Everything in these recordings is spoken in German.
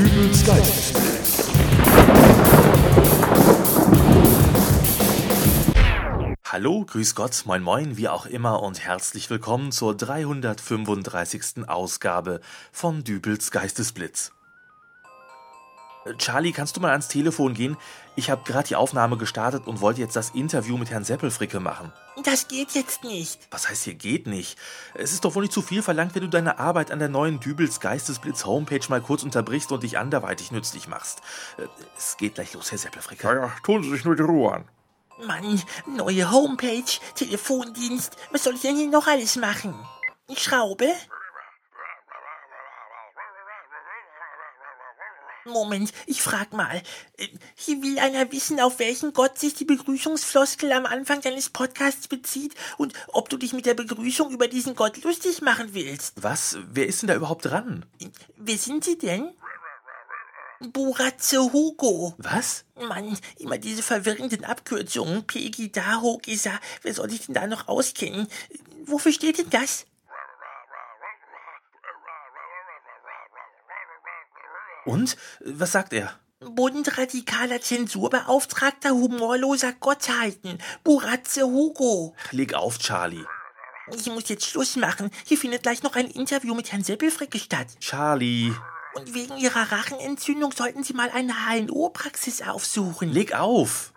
Dübels Geistesblitz. Hallo, grüß Gott, moin moin, wie auch immer und herzlich willkommen zur 335. Ausgabe von Dübels Geistesblitz. Charlie, kannst du mal ans Telefon gehen? Ich habe gerade die Aufnahme gestartet und wollte jetzt das Interview mit Herrn Seppelfricke machen. Das geht jetzt nicht. Was heißt hier geht nicht? Es ist doch wohl nicht zu viel verlangt, wenn du deine Arbeit an der neuen Dübels Geistesblitz Homepage mal kurz unterbrichst und dich anderweitig nützlich machst. Äh, es geht gleich los, Herr Seppelfricke. Ja, ja, tun Sie sich nur die Ruhe an. Mann, neue Homepage, Telefondienst, was soll ich denn hier noch alles machen? Ich schraube? Moment, ich frag mal. Äh, Hier will einer wissen, auf welchen Gott sich die Begrüßungsfloskel am Anfang deines Podcasts bezieht und ob du dich mit der Begrüßung über diesen Gott lustig machen willst. Was? Wer ist denn da überhaupt dran? Wer sind Sie denn? Buratze Hugo. Was? Mann, immer diese verwirrenden Abkürzungen. Pegi, Daho, Gisa. Wer soll sich denn da noch auskennen? Wofür steht denn das? Und? Was sagt er? Bundradikaler Zensurbeauftragter humorloser Gottheiten. Buratze Hugo. Leg auf, Charlie. Ich muss jetzt Schluss machen. Hier findet gleich noch ein Interview mit Herrn Seppelfricke statt. Charlie. Und wegen Ihrer Rachenentzündung sollten Sie mal eine HNO-Praxis aufsuchen. Leg auf.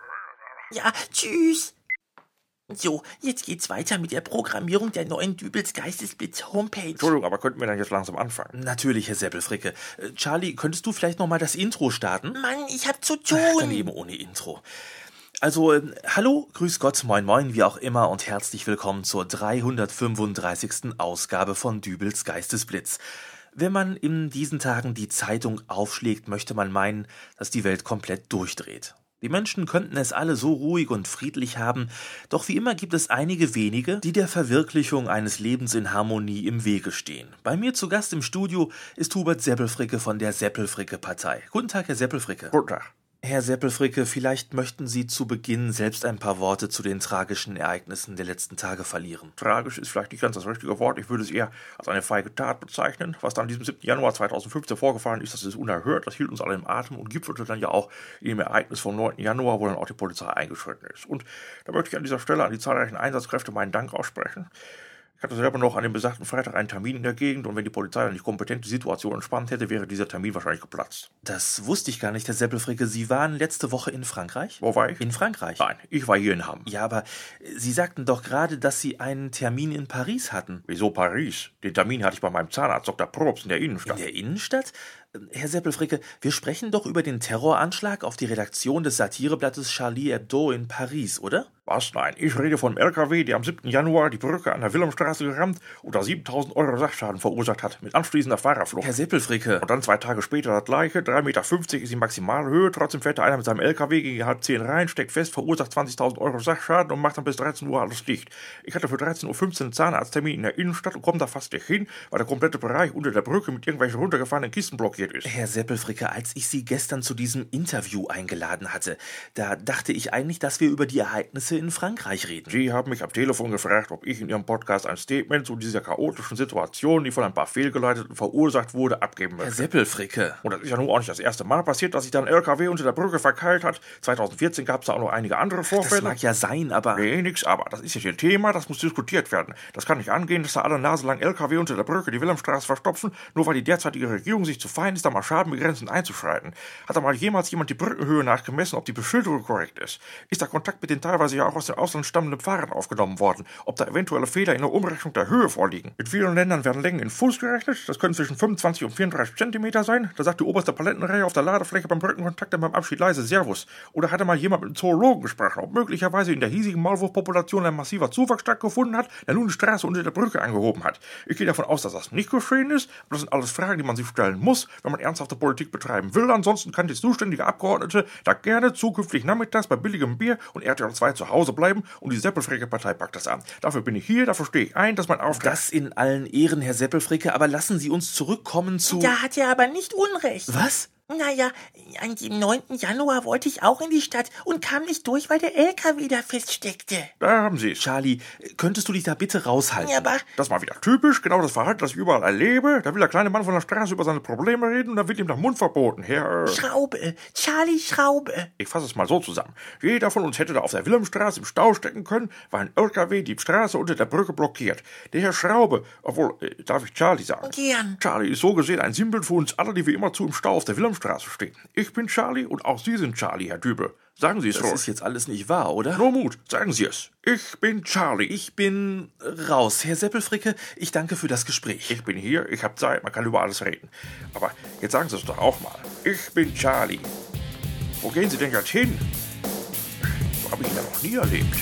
Ja, tschüss. So, jetzt geht's weiter mit der Programmierung der neuen Dübels Geistesblitz Homepage. Entschuldigung, aber könnten wir dann jetzt langsam anfangen? Natürlich, Herr Seppelfricke. Äh, Charlie, könntest du vielleicht noch mal das Intro starten? Mann, ich hab zu Ach, dann tun. eben ohne Intro. Also, äh, hallo, grüß Gott, moin moin, wie auch immer und herzlich willkommen zur 335. Ausgabe von Dübels Geistesblitz. Wenn man in diesen Tagen die Zeitung aufschlägt, möchte man meinen, dass die Welt komplett durchdreht. Die Menschen könnten es alle so ruhig und friedlich haben, doch wie immer gibt es einige wenige, die der Verwirklichung eines Lebens in Harmonie im Wege stehen. Bei mir zu Gast im Studio ist Hubert Seppelfricke von der Seppelfricke-Partei. Guten Tag, Herr Seppelfricke. Guten Tag. Herr Seppelfricke, vielleicht möchten Sie zu Beginn selbst ein paar Worte zu den tragischen Ereignissen der letzten Tage verlieren. Tragisch ist vielleicht nicht ganz das richtige Wort. Ich würde es eher als eine feige Tat bezeichnen. Was dann am diesem 7. Januar 2015 vorgefallen ist, das ist unerhört. Das hielt uns alle im Atem und gipfelte dann ja auch in dem Ereignis vom 9. Januar, wo dann auch die Polizei eingeschritten ist. Und da möchte ich an dieser Stelle an die zahlreichen Einsatzkräfte meinen Dank aussprechen. Ich hatte selber noch an dem besagten Freitag einen Termin in der Gegend und wenn die Polizei dann nicht kompetent die Situation entspannt hätte, wäre dieser Termin wahrscheinlich geplatzt. Das wusste ich gar nicht, Herr Seppelfricke. Sie waren letzte Woche in Frankreich? Wo war ich? In Frankreich? Nein, ich war hier in Hamm. Ja, aber Sie sagten doch gerade, dass Sie einen Termin in Paris hatten. Wieso Paris? Den Termin hatte ich bei meinem Zahnarzt Dr. Probst in der Innenstadt. In der Innenstadt? Herr Seppelfricke, wir sprechen doch über den Terroranschlag auf die Redaktion des Satireblattes Charlie Hebdo in Paris, oder? Was? Nein, ich rede vom LKW, der am 7. Januar die Brücke an der Wilhelmstraße gerammt und da 7000 Euro Sachschaden verursacht hat, mit anschließender Fahrerflucht. Herr Seppelfricke, Und dann zwei Tage später das gleiche, 3,50 Meter ist die Maximalhöhe, trotzdem fährt da einer mit seinem LKW gegen halb 10 rein, steckt fest, verursacht 20.000 Euro Sachschaden und macht dann bis 13 Uhr alles dicht. Ich hatte für 13.15 Uhr einen Zahnarzttermin in der Innenstadt und komme da fast nicht hin, weil der komplette Bereich unter der Brücke mit irgendwelchen runtergefahrenen Kisten blockiert ist. Herr Seppelfricke, als ich Sie gestern zu diesem Interview eingeladen hatte, da dachte ich eigentlich, dass wir über die Ereignisse in Frankreich reden. Sie haben mich am Telefon gefragt, ob ich in Ihrem Podcast ein Statement zu dieser chaotischen Situation, die von ein paar Fehlgeleiteten verursacht wurde, abgeben Herr möchte. Seppelfricke, Und das ist ja nun auch nicht das erste Mal passiert, dass sich da ein LKW unter der Brücke verkeilt hat. 2014 gab es da auch noch einige andere das Vorfälle. mag ja sein, aber... Nee, nix, aber das ist jetzt ein Thema, das muss diskutiert werden. Das kann nicht angehen, dass da alle Nase lang LKW unter der Brücke die Wilhelmstraße verstopfen, nur weil die derzeitige Regierung sich zu fein ist, da mal schadenbegrenzend einzuschreiten. Hat da mal jemals jemand die Brückenhöhe nachgemessen, ob die Beschilderung korrekt ist? Ist da Kontakt mit den teilweise ja auch aus dem Ausland stammenden Fahrern aufgenommen worden? Ob da eventuelle Fehler in der Umrechnung der Höhe vorliegen? Mit vielen Ländern werden Längen in Fuß gerechnet, das können zwischen 25 und 34 Zentimeter sein. Da sagt die oberste Palettenreihe auf der Ladefläche beim Brückenkontakt dann beim Abschied leise Servus. Oder hat da mal jemand mit einem Zoologen gesprochen, ob möglicherweise in der hiesigen Maulwurfpopulation ein massiver Zuwachs stattgefunden hat, der nun die Straße unter der Brücke angehoben hat. Ich gehe davon aus, dass das nicht geschehen ist, aber das sind alles Fragen, die man sich stellen muss, wenn man ernsthafte Politik betreiben will. Ansonsten kann die zuständige Abgeordnete da gerne zukünftig nachmittags bei billigem Bier und RTL 2 zu Hause bleiben und die Seppelfricke Partei packt das an. Dafür bin ich hier, dafür stehe ich ein, dass mein Auftrag... Das in allen Ehren, Herr Seppelfricke, aber lassen Sie uns zurückkommen zu... Da hat er aber nicht Unrecht. Was? Naja, an dem 9. Januar wollte ich auch in die Stadt und kam nicht durch, weil der LKW da feststeckte. Da haben Sie es. Charlie, könntest du dich da bitte raushalten? Ja, aber Das war wieder typisch, genau das Verhalten, das ich überall erlebe. Da will der kleine Mann von der Straße über seine Probleme reden und da wird ihm der Mund verboten. Herr, Schraube, Charlie Schraube. ich fasse es mal so zusammen. Jeder von uns hätte da auf der Wilhelmstraße im Stau stecken können, weil ein LKW die Straße unter der Brücke blockiert. Der Herr Schraube, obwohl, äh, darf ich Charlie sagen? Gern. Charlie ist so gesehen ein Sinnbild für uns alle, die wir immerzu im Stau auf der Wilhelmstraße stehen. Ich bin Charlie und auch Sie sind Charlie, Herr Dübe. Sagen Sie es Das ist ruhig. jetzt alles nicht wahr, oder? Nur Mut, sagen Sie es. Ich bin Charlie. Ich, Ich bin raus. Herr Seppelfricke, ich danke für das Gespräch. ich bin hier, ich habe Zeit, man kann über alles reden. Aber jetzt sagen Sie es doch auch mal. Ich bin Charlie. Wo gehen Sie denn jetzt hin? So habe ich ihn ja noch nie erlebt.